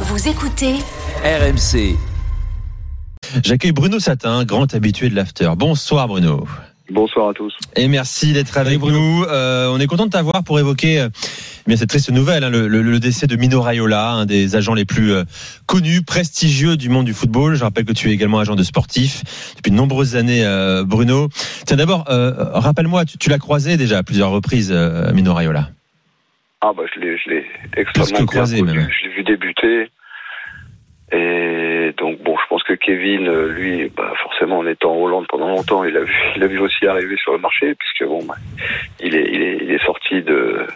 Vous écoutez RMC. J'accueille Bruno Satin, grand habitué de l'after. Bonsoir Bruno. Bonsoir à tous. Et merci d'être avec nous. Euh, on est content de t'avoir pour évoquer euh, eh bien cette triste nouvelle, hein, le, le- le décès de Mino Raiola, un des agents les plus euh, connus, prestigieux du monde du football. Je rappelle que tu es également agent de sportif depuis de nombreuses années, euh, Bruno. Tiens, d'abord, euh, rappelle-moi, tu, tu l'as croisé déjà à plusieurs reprises, euh, Mino Raiola. Ah bah je l'ai, je l'ai Plus extrêmement bien croisé, connu. même. Je l'ai vu débuter. Et donc bon, je pense que Kevin, euh, lui, bah forcément en étant en Hollande pendant longtemps, il a vu, il a vu aussi arriver sur le marché, puisque bon, bah, il est, il est, il est sorti de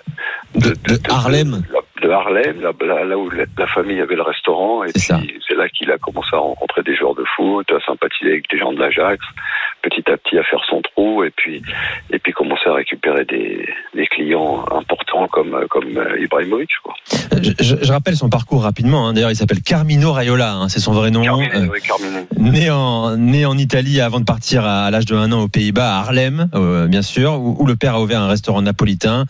De- de Harlem. de, de Harlem, là, là- là où la, la famille avait le restaurant, et puis c'est là qu'il a commencé à rencontrer des joueurs de foot, à sympathiser avec des gens de l'Ajax, petit à petit à faire son trou, et puis et puis commencer à récupérer des, des clients importants comme comme euh, Ibrahimovic. Quoi. Euh, Je, je- je rappelle son parcours rapidement. hein. D'ailleurs, il s'appelle Carmino Raiola, hein, c'est son vrai nom. Carminé, Euh, oui. Né en, né en Italie avant de partir à, l'âge de 1 an aux Pays-Bas, à Harlem, euh, bien sûr, où, où le père a ouvert un restaurant napolitain.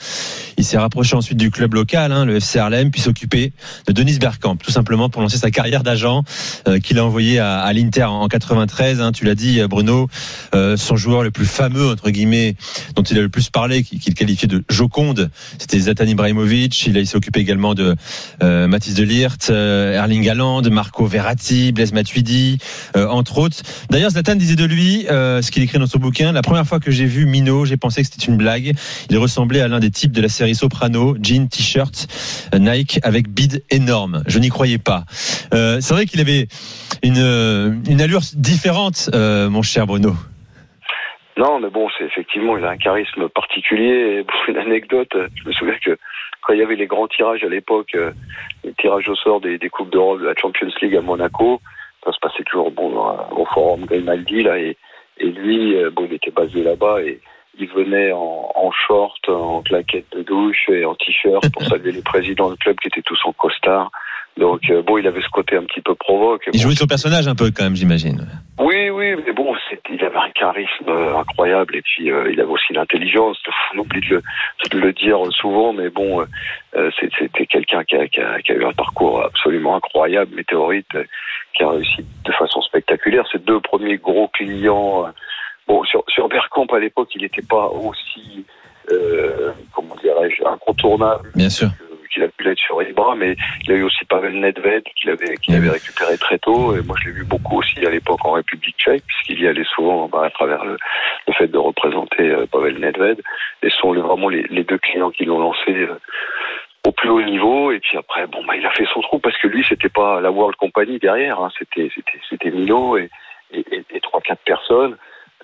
Il s'est rapproché ensuite du club local, hein, le FC Harlem, puis s'occuper de Denis Bergkamp, tout simplement pour lancer sa carrière d'agent euh, qu'il a envoyé à, à l'Inter en 93. hein, tu l'as dit, Bruno, euh, son joueur le plus fameux, entre guillemets, dont il a le plus parlé, qu'il qualifiait de Joconde, c'était Zlatan Ibrahimovic. Il, il s'est occupé également de euh, Mathis de Ligt, euh, Erling Haaland, Marco Verratti, Blaise Matuidi, euh, entre autres. D'ailleurs, Zlatan disait de lui, euh, ce qu'il écrit dans son bouquin, la première fois que j'ai vu Mino, j'ai pensé que c'était une blague. Il ressemblait à l'un des types de la série Soprano, jean, t-shirt, euh, Nike avec bide énorme. Je n'y croyais pas. Euh, c'est vrai qu'il avait une, euh, allure différente, euh, mon cher Bruno. Non, mais bon, c'est effectivement, il a un charisme particulier. Et une anecdote, je me souviens que quand il y avait les grands tirages à l'époque, euh, les tirages au sort des, des coupes d'Europe, de la Champions League à Monaco, ça se passait toujours bon au forum Grimaldi là, et, et lui, euh, bon, il était basé là-bas et il venait en, en short, en claquette de douche et en t-shirt pour saluer les présidents du club qui étaient tous en costard. Donc euh, bon, il avait ce côté un petit peu provoque. Il Bon, jouait son personnage un peu quand même, j'imagine. oui, oui, mais bon, il avait un charisme euh, incroyable et puis euh, il avait aussi l'intelligence. On oublie de le, de le dire souvent, mais bon, euh, c'était quelqu'un qui a, qui, a, qui a eu un parcours absolument incroyable, météorite, qui a réussi de façon spectaculaire. Ses deux premiers gros clients, bon, sur, sur Bergkamp à l'époque, il n'était pas aussi, euh, comment dirais-je, incontournable Bien sûr. que- l'être sur Ibra, mais il a eu aussi Pavel Nedved qu'il avait, qu'il avait récupéré très tôt. Et moi, je l'ai vu beaucoup aussi à l'époque en République tchèque, puisqu'il y allait souvent bah, à travers le, le fait de représenter euh, Pavel Nedved. Et ce sont les- vraiment les, les deux clients qui l'ont lancé euh, au plus haut niveau. Et puis après, bon, bah, il a fait son trou parce que lui, c'était pas la World Company derrière. Hein, c'était, c'était, c'était Milo et, et trois, quatre personnes.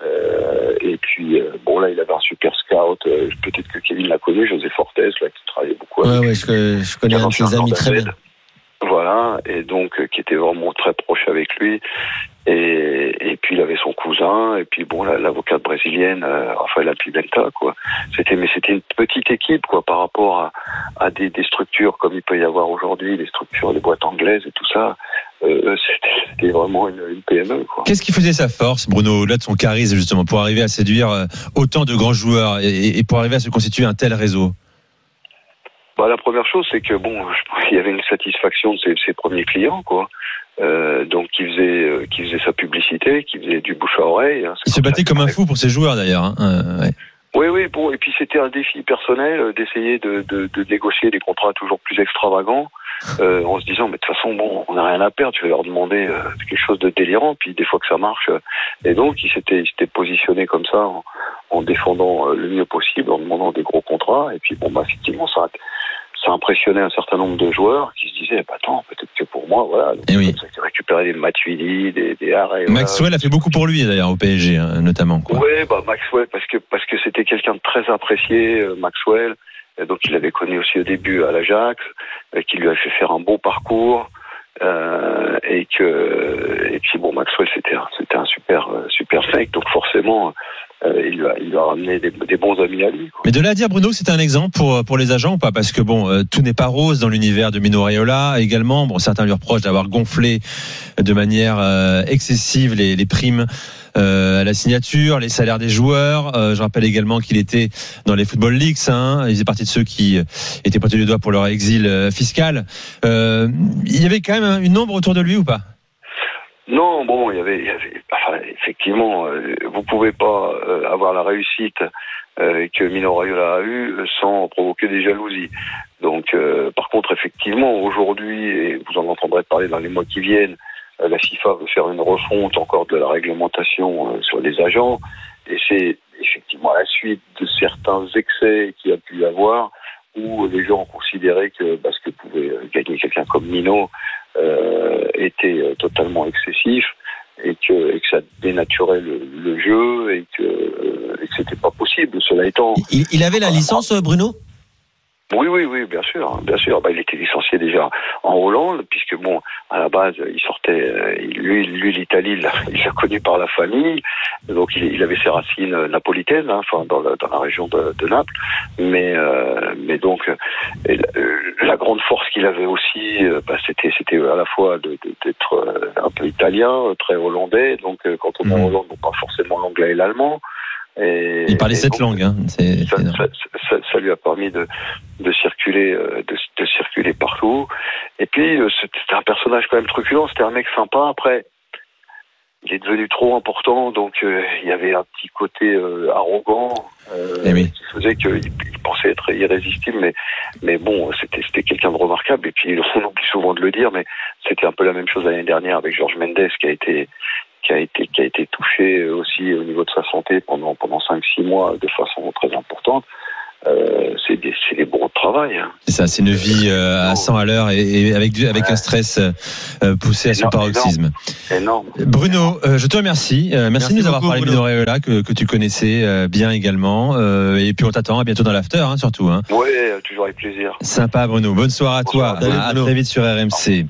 Euh, et puis, euh, bon, là, il avait un super scout. euh, Peut-être que Kevin l'a connu, José Fortes, là, qui travaillait beaucoup avec Ouais, ouais, je, je connais un de ses amis très bien. voilà, et donc qui était vraiment très proche avec lui. Et, et puis il avait son cousin, et puis bon, la- l'avocate brésilienne, euh, Rafaela Pimenta, quoi. C'était, mais c'était une petite équipe, quoi, par rapport à, à des, des structures comme il peut y avoir aujourd'hui, des structures, des boîtes anglaises et tout ça. Euh, c'était, vraiment une, une PME, quoi. Qu'est-ce qui faisait sa force, Bruno, au-delà de son charisme, justement, pour arriver à séduire euh, autant de grands joueurs et, et pour arriver à se constituer un tel réseau? Bah, la première chose, c'est que bon, je qu'il y avait une satisfaction de ses, ses premiers clients, quoi. Euh, donc, qui faisait, euh, qui faisait sa publicité, qui faisait du bouche à oreille. hein. Il se battait comme un fou pour ses joueurs, d'ailleurs. hein. Euh, ouais. Oui, oui, bon, et puis c'était un défi personnel d'essayer de, de, de négocier des contrats toujours plus extravagants, euh, en se disant, mais de toute façon, bon, on n'a rien à perdre, je vais leur demander euh, quelque chose de délirant, puis des fois que ça marche. euh, et donc, il s'était, il s'était positionné comme ça, en, en défendant euh, le mieux possible, en demandant des gros contrats, et puis bon, bah, effectivement, ça, ça impressionnait un certain nombre de joueurs qui se disaient, bah, attends, peut-être que pour moi, voilà, donc, Eh oui. ça qu'il récupérait des Matuidi, des, des Arrêts. Maxwell a fait beaucoup pour lui, d'ailleurs, au PSG, hein, notamment. Quoi. Ouais, bah Maxwell parce que parce que c'était quelqu'un de très apprécié, euh, Maxwell. Et donc il l'avait connu aussi au début à l'Ajax, euh, qui lui a fait faire un beau parcours. euh, et que et puis bon Maxwell c'était un, c'était un super euh, super mec donc forcément il, lui a, il a ramené des, bons amis à lui. Mais de là à dire, Bruno, c'est un exemple pour, pour les agents ou pas? Parce que bon, tout n'est pas rose dans l'univers de Mino Raiola. Également, bon, certains lui reprochent d'avoir gonflé de manière excessive les, les primes euh, à la signature, les salaires des joueurs. Euh, je rappelle également qu'il était dans les Football Leagues. Hein. Il faisait partie de ceux qui étaient pointés du doigt pour leur exil euh, fiscal. il y avait quand même une ombre autour de lui ou pas? Non, bon, il y avait, effectivement, vous pouvez pas avoir la réussite que Mino Raiola a eu sans provoquer des jalousies. Donc, par contre, effectivement, aujourd'hui, et vous en entendrez parler dans les mois qui viennent, euh, la FIFA veut faire une refonte encore de la réglementation euh, sur les agents. Et c'est effectivement à la suite de certains excès qu'il y a pu y avoir où les gens ont considéré que bah, ce que pouvait gagner quelqu'un comme Mino euh, était totalement excessif et que, et que ça dénaturait le, le jeu et que, euh, et que c'était pas possible. Cela étant, il, il avait la licence, Bruno? Oui, oui, oui, bien sûr, bien sûr. Bah, il était licencié déjà en Hollande, puisque bon, à la base, il sortait, euh, lui, lui l'Italie, il l'a connu par la famille, donc il, il avait ses racines napolitaines, hein, enfin dans la, dans la région de, de Naples, mais euh, mais donc la, grande force qu'il avait aussi, euh, bah, c'était c'était à la fois d'être un peu italien, très hollandais, donc quand on est en mmh. Hollande, on parle forcément l'anglais et l'allemand. Et, il parlait cette langue. Hein. Ça, ça, ça, lui a permis de, de circuler, euh, de, de, circuler partout. Et puis euh, c'était un personnage quand même truculent. C'était un mec sympa. Après, il est devenu trop important, donc euh, il y avait un petit côté arrogant eh qui faisait qu'il pensait être irrésistible. Mais, mais bon, c'était c'était quelqu'un de remarquable. Et puis on oublie souvent de le dire, mais c'était un peu la même chose l'année dernière avec Georges Mendes, qui a été qui a été qui a été touché aussi au niveau de sa santé pendant pendant cinq six mois de façon très importante. Euh, c'est des, des bons de travail. Hein. C'est ça, c'est une vie euh, à 100 à l'heure et, avec, du, avec un stress euh, poussé à son paroxysme. Énorme. Bruno, je te remercie. merci, de nous avoir parlé de Noréola que, que tu connaissais bien également. et puis on t'attend à bientôt dans l'after, hein, surtout. Hein. Oui, toujours avec plaisir. Sympa, Bruno. Bonne soirée à toi. à très vite sur RMC.